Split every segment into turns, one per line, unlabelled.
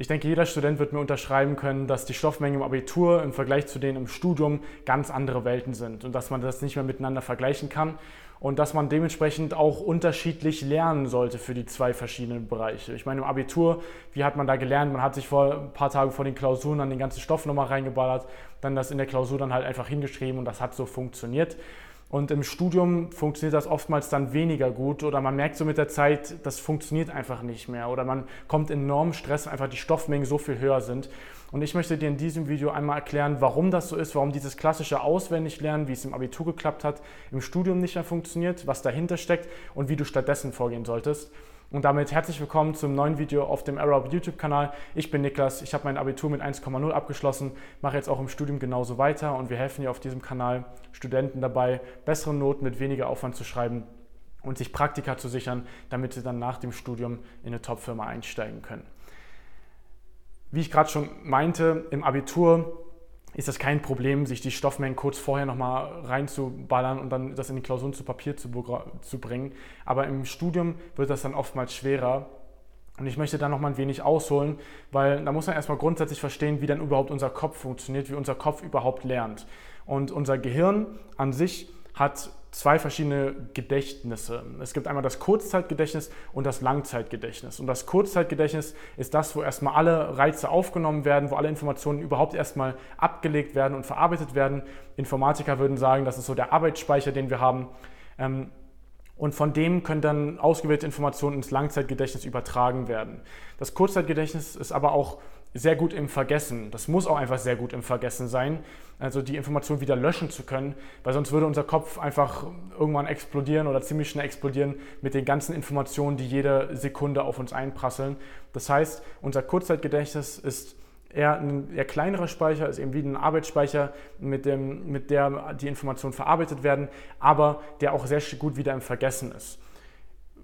Ich denke, jeder Student wird mir unterschreiben können, dass die Stoffmengen im Abitur im Vergleich zu denen im Studium ganz andere Welten sind und dass man das nicht mehr miteinander vergleichen kann und dass man dementsprechend auch unterschiedlich lernen sollte für die zwei verschiedenen Bereiche. Ich meine, im Abitur, wie hat man da gelernt? Man hat sich vor ein paar Tagen vor den Klausuren dann den ganzen Stoff nochmal reingeballert, dann das in der Klausur dann halt einfach hingeschrieben und das hat so funktioniert. Und im Studium funktioniert das oftmals dann weniger gut oder man merkt so mit der Zeit, das funktioniert einfach nicht mehr oder man kommt in enormen Stress, einfach die Stoffmengen so viel höher sind. Und ich möchte dir in diesem Video einmal erklären, warum das so ist, warum dieses klassische Auswendiglernen, wie es im Abitur geklappt hat, im Studium nicht mehr funktioniert, was dahinter steckt und wie du stattdessen vorgehen solltest. Und damit herzlich willkommen zum neuen Video auf dem Arab YouTube-Kanal. Ich bin Niklas, ich habe mein Abitur mit 1,0 abgeschlossen, mache jetzt auch im Studium genauso weiter und wir helfen dir auf diesem Kanal Studenten dabei, bessere Noten mit weniger Aufwand zu schreiben und sich Praktika zu sichern, damit sie dann nach dem Studium in eine Top-Firma einsteigen können. Wie ich gerade schon meinte, im Abitur ist das kein Problem, sich die Stoffmengen kurz vorher nochmal reinzuballern und dann das in die Klausuren zu Papier zu, zu bringen. Aber im Studium wird das dann oftmals schwerer. Und ich möchte da nochmal ein wenig ausholen, weil da muss man erstmal grundsätzlich verstehen, wie dann überhaupt unser Kopf funktioniert, wie unser Kopf überhaupt lernt. Und unser Gehirn an sich hat zwei verschiedene Gedächtnisse. Es gibt einmal das Kurzzeitgedächtnis und das Langzeitgedächtnis. Und das Kurzzeitgedächtnis ist das, wo erstmal alle Reize aufgenommen werden, wo alle Informationen überhaupt erstmal abgelegt werden und verarbeitet werden. Informatiker würden sagen, das ist so der Arbeitsspeicher, den wir haben. Ähm, und von dem können dann ausgewählte Informationen ins Langzeitgedächtnis übertragen werden. Das Kurzzeitgedächtnis ist aber auch sehr gut im Vergessen. Das muss auch einfach sehr gut im Vergessen sein, also die Information wieder löschen zu können, weil sonst würde unser Kopf einfach irgendwann explodieren oder ziemlich schnell explodieren mit den ganzen Informationen, die jede Sekunde auf uns einprasseln. Das heißt, unser Kurzzeitgedächtnis ist eher ein eher kleinerer Speicher, ist eben wie ein Arbeitsspeicher, mit, dem, mit der die Informationen verarbeitet werden, aber der auch sehr gut wieder im Vergessen ist.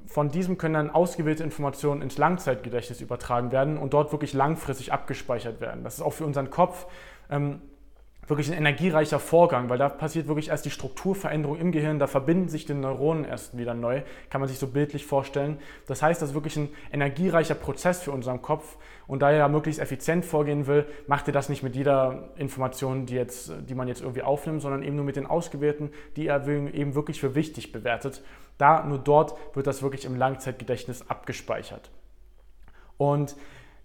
Von diesem können dann ausgewählte Informationen ins Langzeitgedächtnis übertragen werden und dort wirklich langfristig abgespeichert werden. Das ist auch für unseren Kopf ähm, wirklich ein energiereicher Vorgang, weil da passiert wirklich erst die Strukturveränderung im Gehirn, da verbinden sich die Neuronen erst wieder neu, kann man sich so bildlich vorstellen. Das heißt, das ist wirklich ein energiereicher Prozess für unseren Kopf und da er möglichst effizient vorgehen will, macht er das nicht mit jeder Information, die, jetzt, die man jetzt irgendwie aufnimmt, sondern eben nur mit den ausgewählten, die er eben wirklich für wichtig bewertet. Da nur dort wird das wirklich im Langzeitgedächtnis abgespeichert. Und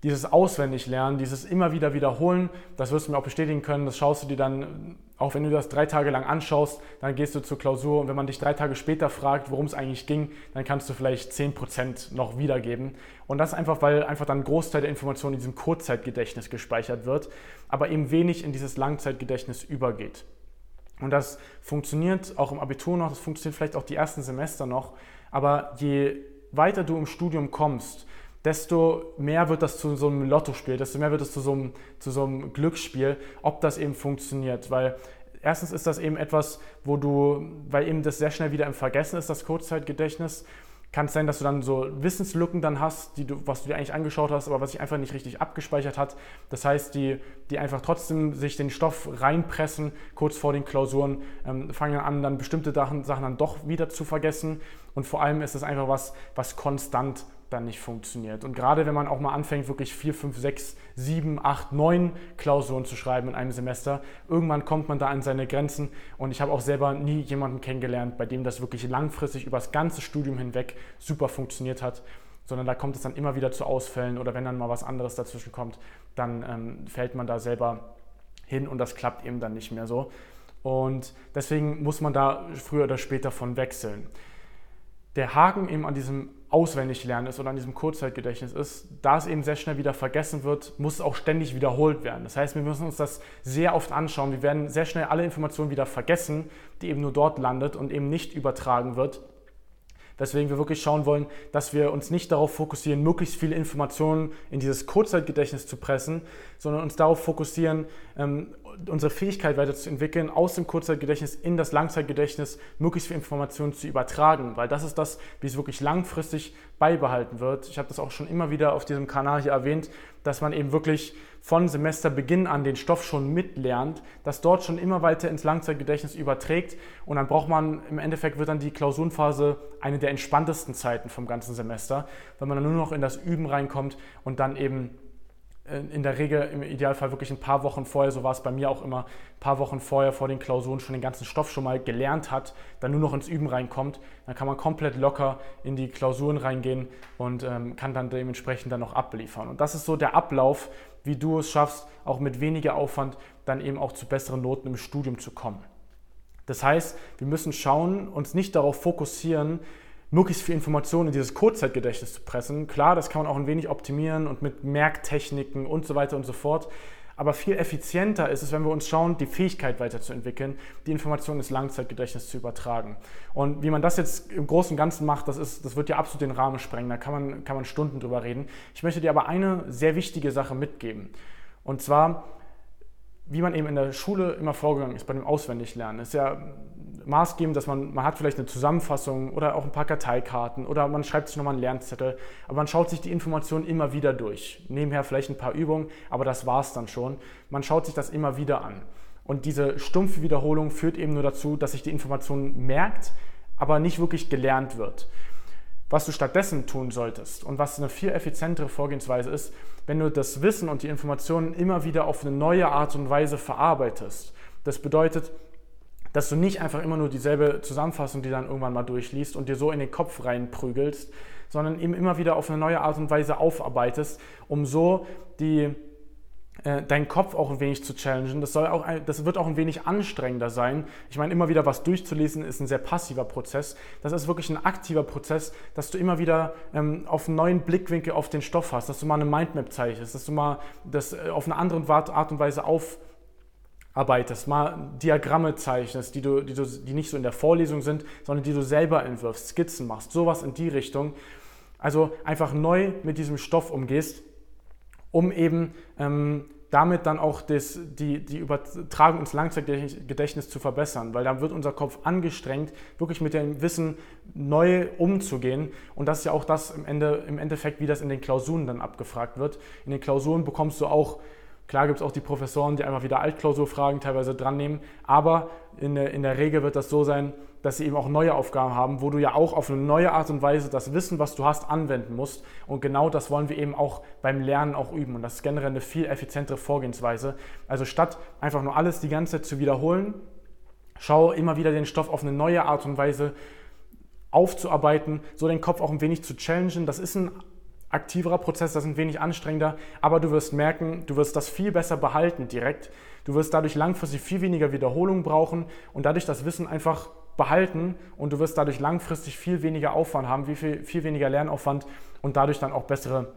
dieses Auswendiglernen, dieses immer wieder wiederholen, das wirst du mir auch bestätigen können. Das schaust du dir dann, auch wenn du das drei Tage lang anschaust, dann gehst du zur Klausur und wenn man dich drei Tage später fragt, worum es eigentlich ging, dann kannst du vielleicht 10% noch wiedergeben. Und das einfach, weil einfach dann ein Großteil der Informationen in diesem Kurzzeitgedächtnis gespeichert wird, aber eben wenig in dieses Langzeitgedächtnis übergeht. Und das funktioniert auch im Abitur noch, das funktioniert vielleicht auch die ersten Semester noch, aber je weiter du im Studium kommst, desto mehr wird das zu so einem Lottospiel, desto mehr wird es zu so einem, zu so einem Glücksspiel, ob das eben funktioniert. Weil erstens ist das eben etwas, wo du, weil eben das sehr schnell wieder im Vergessen ist, das Kurzzeitgedächtnis, kann es sein, dass du dann so Wissenslücken dann hast, die du, was du dir eigentlich angeschaut hast, aber was sich einfach nicht richtig abgespeichert hat. Das heißt, die, die einfach trotzdem sich den Stoff reinpressen, kurz vor den Klausuren, ähm, fangen an, dann bestimmte Sachen, dann doch wieder zu vergessen. Und vor allem ist es einfach was, was konstant dann nicht funktioniert. Und gerade wenn man auch mal anfängt, wirklich vier, fünf, sechs, sieben, acht, neun Klausuren zu schreiben in einem Semester, irgendwann kommt man da an seine Grenzen. Und ich habe auch selber nie jemanden kennengelernt, bei dem das wirklich langfristig über das ganze Studium hinweg super funktioniert hat. Sondern da kommt es dann immer wieder zu Ausfällen oder wenn dann mal was anderes dazwischen kommt, dann ähm, fällt man da selber hin und das klappt eben dann nicht mehr so. Und deswegen muss man da früher oder später von wechseln. Der Haken eben an diesem Auswendiglernen ist oder an diesem Kurzzeitgedächtnis ist, da es eben sehr schnell wieder vergessen wird, muss es auch ständig wiederholt werden. Das heißt, wir müssen uns das sehr oft anschauen. Wir werden sehr schnell alle Informationen wieder vergessen, die eben nur dort landet und eben nicht übertragen wird. Weswegen wir wirklich schauen wollen, dass wir uns nicht darauf fokussieren, möglichst viele Informationen in dieses Kurzzeitgedächtnis zu pressen, sondern uns darauf fokussieren, ähm, unsere Fähigkeit weiterzuentwickeln, aus dem Kurzzeitgedächtnis in das Langzeitgedächtnis möglichst viel Informationen zu übertragen, weil das ist das, wie es wirklich langfristig beibehalten wird. Ich habe das auch schon immer wieder auf diesem Kanal hier erwähnt, dass man eben wirklich von Semesterbeginn an den Stoff schon mitlernt, das dort schon immer weiter ins Langzeitgedächtnis überträgt und dann braucht man, im Endeffekt wird dann die Klausurenphase eine der entspanntesten Zeiten vom ganzen Semester, weil man dann nur noch in das Üben reinkommt und dann eben in der Regel im Idealfall wirklich ein paar Wochen vorher, so war es bei mir auch immer, ein paar Wochen vorher vor den Klausuren schon den ganzen Stoff schon mal gelernt hat, dann nur noch ins Üben reinkommt, dann kann man komplett locker in die Klausuren reingehen und ähm, kann dann dementsprechend dann noch abliefern. Und das ist so der Ablauf, wie du es schaffst, auch mit weniger Aufwand dann eben auch zu besseren Noten im Studium zu kommen. Das heißt, wir müssen schauen, uns nicht darauf fokussieren, möglichst viel Informationen in dieses Kurzzeitgedächtnis zu pressen. Klar, das kann man auch ein wenig optimieren und mit Merktechniken und so weiter und so fort. Aber viel effizienter ist es, wenn wir uns schauen, die Fähigkeit weiterzuentwickeln, die Informationen ins Langzeitgedächtnis zu übertragen. Und wie man das jetzt im Großen und Ganzen macht, das, ist, das wird ja absolut den Rahmen sprengen. Da kann man, kann man Stunden drüber reden. Ich möchte dir aber eine sehr wichtige Sache mitgeben. Und zwar, wie man eben in der Schule immer vorgegangen ist bei dem Auswendiglernen. Ist ja maßgebend, dass man, man hat vielleicht eine Zusammenfassung oder auch ein paar Karteikarten oder man schreibt sich nochmal einen Lernzettel, aber man schaut sich die Informationen immer wieder durch. Nebenher vielleicht ein paar Übungen, aber das war es dann schon. Man schaut sich das immer wieder an. Und diese stumpfe Wiederholung führt eben nur dazu, dass sich die Information merkt, aber nicht wirklich gelernt wird. Was du stattdessen tun solltest und was eine viel effizientere Vorgehensweise ist, wenn du das Wissen und die Informationen immer wieder auf eine neue Art und Weise verarbeitest. Das bedeutet, dass du nicht einfach immer nur dieselbe Zusammenfassung, die dann irgendwann mal durchliest und dir so in den Kopf reinprügelst, sondern eben immer wieder auf eine neue Art und Weise aufarbeitest, um so die, deinen Kopf auch ein wenig zu challengen. Das, soll auch das wird auch ein wenig anstrengender sein. Ich meine, immer wieder was durchzulesen ist ein sehr passiver Prozess. Das ist wirklich ein aktiver Prozess, dass du immer wieder ähm, auf einen neuen Blickwinkel auf den Stoff hast, dass du mal eine Mindmap zeichnest, dass du mal das äh, auf eine andere Art und Weise auf arbeitest, mal Diagramme zeichnest, die, du, die, du, die nicht so in der Vorlesung sind, sondern die du selber entwirfst, Skizzen machst, sowas in die Richtung. Also einfach neu mit diesem Stoff umgehst, um eben ähm, damit dann auch das, die, die Übertragung ins Langzeitgedächtnis zu verbessern, weil dann wird unser Kopf angestrengt, wirklich mit dem Wissen neu umzugehen. Und das ist ja auch das im, Ende, im Endeffekt, wie das in den Klausuren dann abgefragt wird. In den Klausuren bekommst du auch Klar gibt es auch die Professoren, die einfach wieder Altklausurfragen teilweise dran nehmen, aber in der, in der Regel wird das so sein, dass sie eben auch neue Aufgaben haben, wo du ja auch auf eine neue Art und Weise das Wissen, was du hast, anwenden musst. Und genau das wollen wir eben auch beim Lernen auch üben. Und das ist generell eine viel effizientere Vorgehensweise. Also statt einfach nur alles die ganze Zeit zu wiederholen, schau immer wieder den Stoff auf eine neue Art und Weise aufzuarbeiten, so den Kopf auch ein wenig zu challengen. Das ist ein aktiverer Prozess, das ist ein wenig anstrengender, aber du wirst merken, du wirst das viel besser behalten direkt. Du wirst dadurch langfristig viel weniger Wiederholung brauchen und dadurch das Wissen einfach behalten und du wirst dadurch langfristig viel weniger Aufwand haben, viel, viel weniger Lernaufwand und dadurch dann auch bessere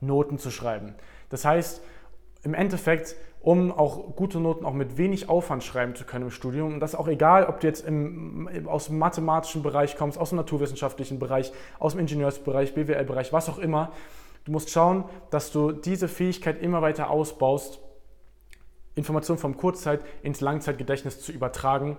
Noten zu schreiben. Das heißt, im Endeffekt um auch gute Noten auch mit wenig Aufwand schreiben zu können im Studium. Und das ist auch egal, ob du jetzt im, aus dem mathematischen Bereich kommst, aus dem naturwissenschaftlichen Bereich, aus dem Ingenieursbereich, BWL-Bereich, was auch immer. Du musst schauen, dass du diese Fähigkeit immer weiter ausbaust, Informationen vom Kurzzeit ins Langzeitgedächtnis zu übertragen.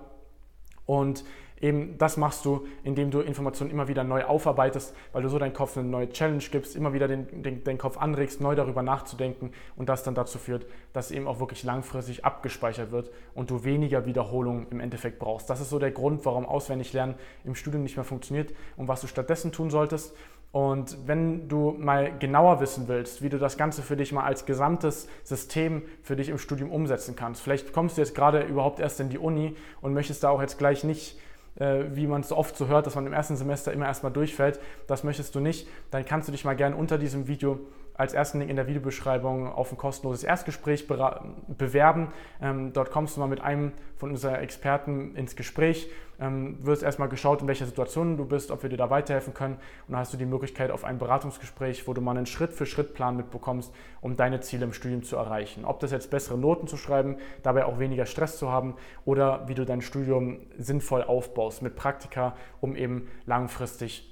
Und Eben das machst du, indem du Informationen immer wieder neu aufarbeitest, weil du so deinem Kopf eine neue Challenge gibst, immer wieder den, den, den Kopf anregst, neu darüber nachzudenken und das dann dazu führt, dass eben auch wirklich langfristig abgespeichert wird und du weniger Wiederholungen im Endeffekt brauchst. Das ist so der Grund, warum Auswendiglernen im Studium nicht mehr funktioniert und was du stattdessen tun solltest. Und wenn du mal genauer wissen willst, wie du das Ganze für dich mal als gesamtes System für dich im Studium umsetzen kannst, vielleicht kommst du jetzt gerade überhaupt erst in die Uni und möchtest da auch jetzt gleich nicht äh, wie man es so oft so hört, dass man im ersten Semester immer erstmal durchfällt. Das möchtest du nicht. Dann kannst du dich mal gerne unter diesem Video als ersten Link in der Videobeschreibung auf ein kostenloses Erstgespräch bewerben. Ähm, dort kommst du mal mit einem von unseren Experten ins Gespräch, ähm, wirst erstmal geschaut, in welcher Situation du bist, ob wir dir da weiterhelfen können und dann hast du die Möglichkeit auf ein Beratungsgespräch, wo du mal einen Schritt-für-Schritt-Plan mitbekommst, um deine Ziele im Studium zu erreichen. Ob das jetzt bessere Noten zu schreiben, dabei auch weniger Stress zu haben oder wie du dein Studium sinnvoll aufbaust mit Praktika, um eben langfristig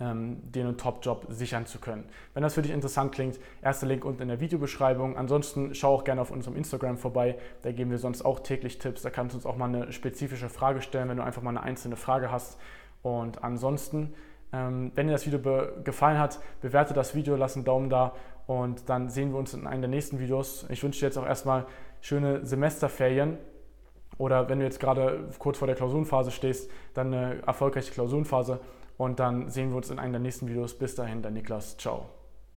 ähm, dir einen Top-Job sichern zu können. Wenn das für dich interessant klingt, erster Link unten in der Videobeschreibung. Ansonsten schau auch gerne auf unserem Instagram vorbei. Da geben wir sonst auch täglich Tipps. Da kannst du uns auch mal eine spezifische Frage stellen, wenn du einfach mal eine einzelne Frage hast. Und ansonsten, ähm, wenn dir das Video gefallen hat, bewerte das Video, lass einen Daumen da und dann sehen wir uns in einem der nächsten Videos. Ich wünsche dir jetzt auch erstmal schöne Semesterferien oder wenn du jetzt gerade kurz vor der Klausurenphase stehst, dann eine erfolgreiche Klausurenphase und dann sehen wir uns in einem der nächsten Videos. Bis dahin, dein Niklas. Ciao.